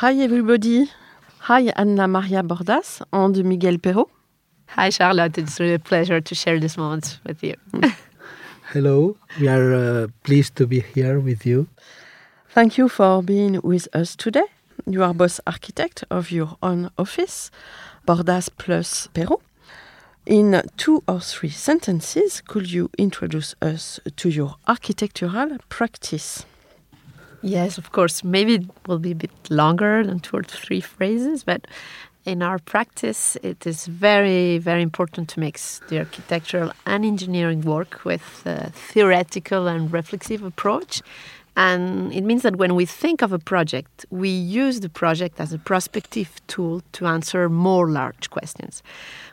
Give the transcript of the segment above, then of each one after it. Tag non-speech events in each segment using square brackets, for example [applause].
Hi everybody. Hi Anna Maria Bordas and Miquel Peiro. Hi Charlotte, it's really a pleasure to share this moment with you. [laughs] Hello, we are uh, pleased to be here with you. Thank you for being with us today. You are both architect of your own office, Bordas plus Peiro. In two or three sentences, could you introduce us to your architectural practice? Yes, of course. Maybe it will be a bit longer than two or three phrases, but in our practice, it is very, very important to mix the architectural and engineering work with a theoretical and reflexive approach. And it means that when we think of a project, we use the project as a prospective tool to answer more large questions.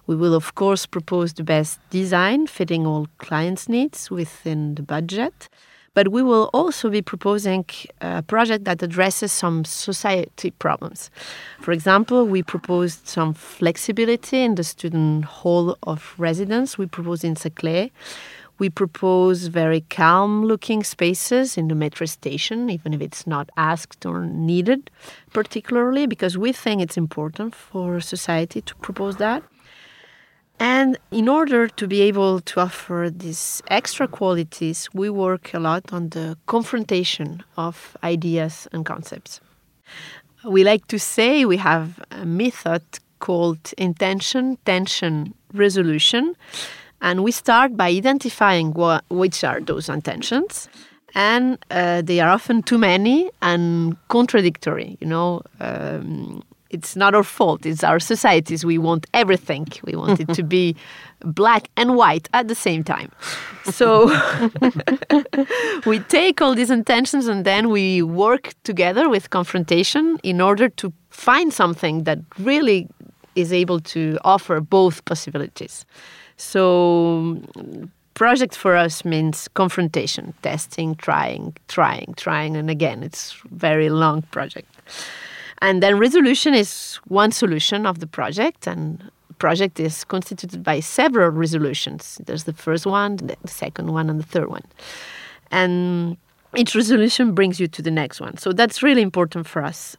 We will, of course, propose the best design fitting all clients' needs within the budget. But we will also be proposing a project that addresses some society problems. For example, we proposed some flexibility in the student hall of residence. We proposed in Saclay. We propose very calm looking spaces in the metro station, even if it's not asked or needed, particularly because we think it's important for society to propose that. And in order to be able to offer these extra qualities, we work a lot on the confrontation of ideas and concepts. We like to say we have a method called intention, tension, resolution. And we start by identifying what, which are those intentions. And uh, they are often too many and contradictory. You know, um, it's not our fault. It's our societies. We want everything. We want it to be [laughs] black and white at the same time. So [laughs] we take all these intentions and then we work together with confrontation in order to find something that really is able to offer both possibilities. So project for us means confrontation, testing, trying, trying, trying, and again, it's very long project. And then resolution is one solution of the project, and project is constituted by several resolutions. There's the first one, the second one, and the third one. And each resolution brings you to the next one. So that's really important for us.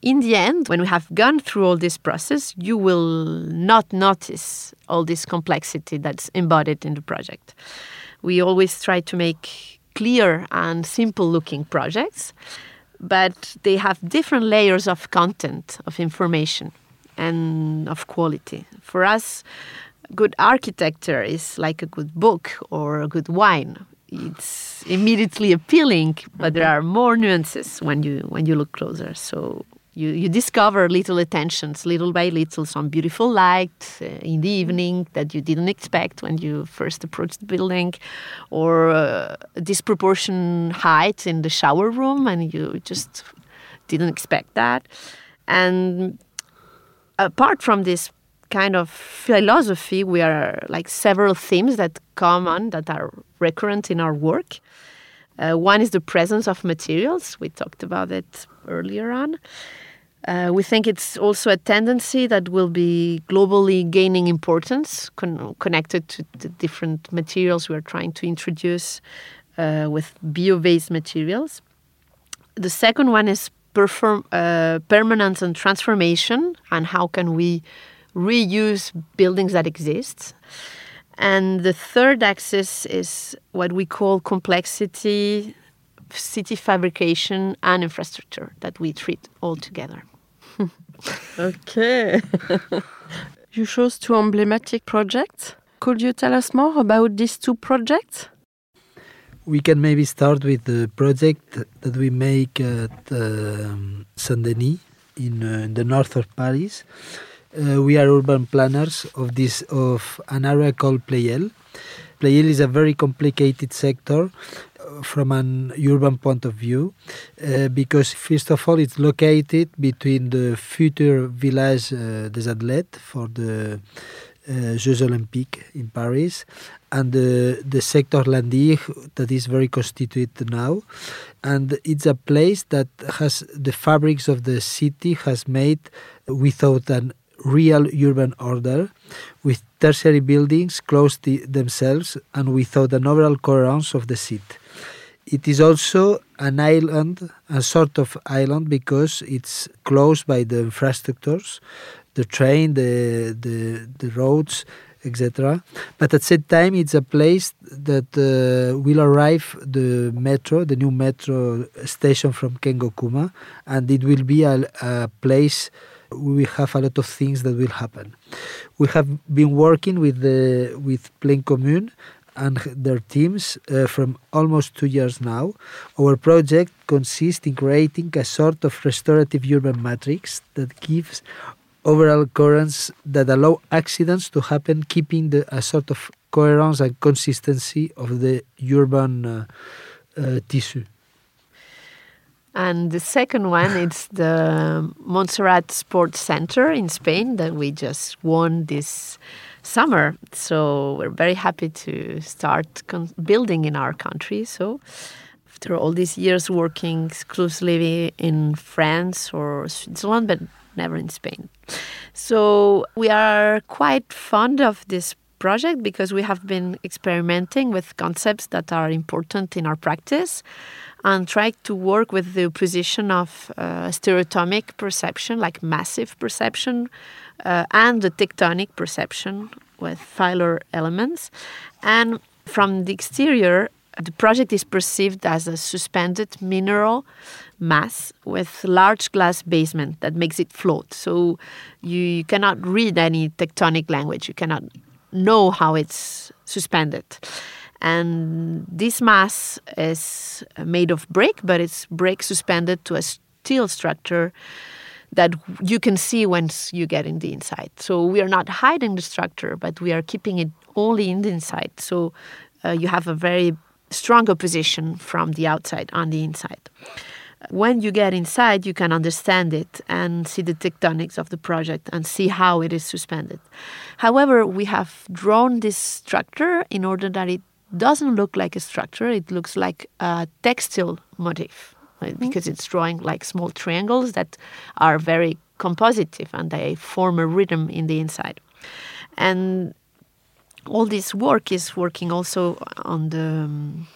In the end, when we have gone through all this process, you will not notice all this complexity that's embodied in the project. We always try to make clear and simple looking projects but they have different layers of content, of information, and of quality. For us, good architecture is like a good book or a good wine. It's immediately appealing, but there mm-hmm. are more nuances when you when you look closer. So you, you discover little attentions, little by little, some beautiful light uh, in the evening that you didn't expect when you first approached the building, or uh, disproportion height in the shower room, and you just didn't expect that. And apart from this kind of philosophy, we are like several themes that come on that are recurrent in our work. Uh, one is the presence of materials. We talked about it earlier on. Uh, we think it's also a tendency that will be globally gaining importance, con- connected to the different materials we are trying to introduce uh, with bio based materials. The second one is perform uh, permanence and transformation, and how can we reuse buildings that exist. And the third axis is what we call complexity, city fabrication, and infrastructure that we treat all together. [laughs] Okay. [laughs] you chose two emblematic projects. Could you tell us more about these two projects? We can maybe start with the project that we make at um, Saint Denis in, uh, in the north of Paris. Uh, we are urban planners of this of an area called Pleyel. Pleyel is a very complicated sector from an urban point of view uh, because first of all it's located between the future village uh, des Athlètes for the uh, Jeux Olympiques in Paris and the, the sector Landir that is very constituted now and it's a place that has the fabrics of the city has made without an real urban order with tertiary buildings close to themselves and without an overall coherence of the city. It is also an island, a sort of island, because it's close by the infrastructures, the train, the the, the roads, etc. But at the same time, it's a place that uh, will arrive the metro, the new metro station from Kengo Kuma, and it will be a, a place we have a lot of things that will happen. We have been working with the with Plaine Commune and their teams uh, from almost two years now. Our project consists in creating a sort of restorative urban matrix that gives overall currents that allow accidents to happen, keeping the, a sort of coherence and consistency of the urban uh, uh, tissue. And the second one is the Montserrat Sports Center in Spain that we just won this summer. So we're very happy to start building in our country. So after all these years working exclusively in France or Switzerland, but never in Spain. So we are quite fond of this project because we have been experimenting with concepts that are important in our practice and try to work with the position of uh, stereotomic perception, like massive perception, uh, and the tectonic perception with filar elements. And from the exterior, the project is perceived as a suspended mineral mass with large glass basement that makes it float. So you cannot read any tectonic language. You cannot know how it's suspended. And this mass is made of brick, but it's brick suspended to a steel structure that you can see once you get in the inside. So we are not hiding the structure, but we are keeping it only in the inside. So uh, you have a very strong opposition from the outside on the inside. When you get inside, you can understand it and see the tectonics of the project and see how it is suspended. However, we have drawn this structure in order that it doesn't look like a structure, it looks like a textile motif right? mm-hmm. because it's drawing like small triangles that are very compositive and they form a rhythm in the inside. And all this work is working also on the um,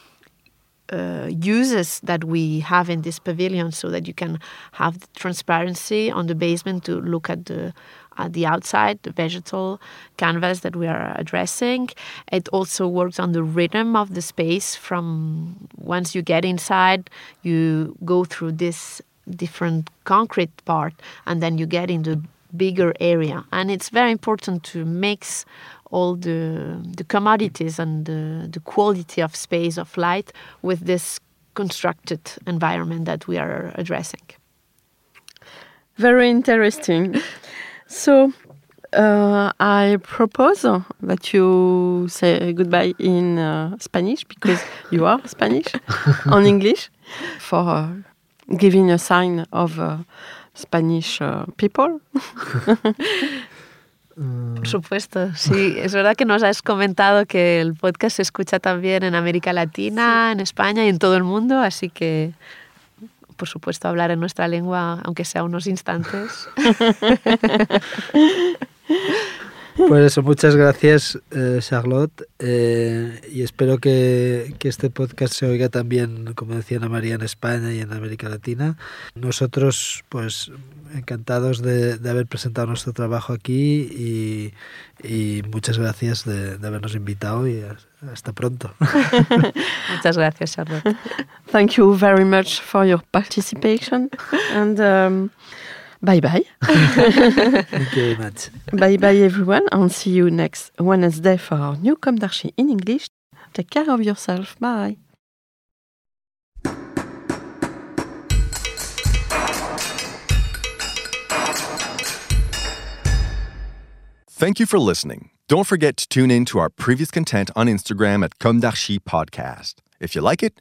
uh, uses that we have in this pavilion so that you can have the transparency on the basement to look at the at the outside, the vegetal canvas that we are addressing. It also works on the rhythm of the space from once you get inside, you go through this different concrete part and then you get into bigger area. And it's very important to mix all the, the commodities and the, the quality of space, of light, with this constructed environment that we are addressing. Very interesting. So uh, I propose that you say goodbye in uh, Spanish because you are Spanish, [laughs] on English, for uh, giving a sign of uh, Spanish uh, people. [laughs] Por supuesto, sí. Es verdad que nos has comentado que el podcast se escucha también en América Latina, en España y en todo el mundo, así que por supuesto, hablar en nuestra lengua, aunque sea unos instantes. [laughs] Pues eso, muchas gracias, eh, Charlotte. eh, y espero que, que este podcast se oiga también, como decía Ana María, en España y en América Latina. Nosotros, pues, encantados de, de haber presentado nuestro trabajo aquí y, y muchas gracias de, de habernos invitado y hasta pronto. [laughs] Muchas gracias, Charlotte. Thank you very much for your participation and um, bye bye. [laughs] Thank you very much. bye bye everyone and see you next Wednesday for our new Com d'Archi in English. Take care of yourself. Bye. Thank you for listening. Don't forget to tune in to our previous content on Instagram at Com d'Archi Podcast. If you like it,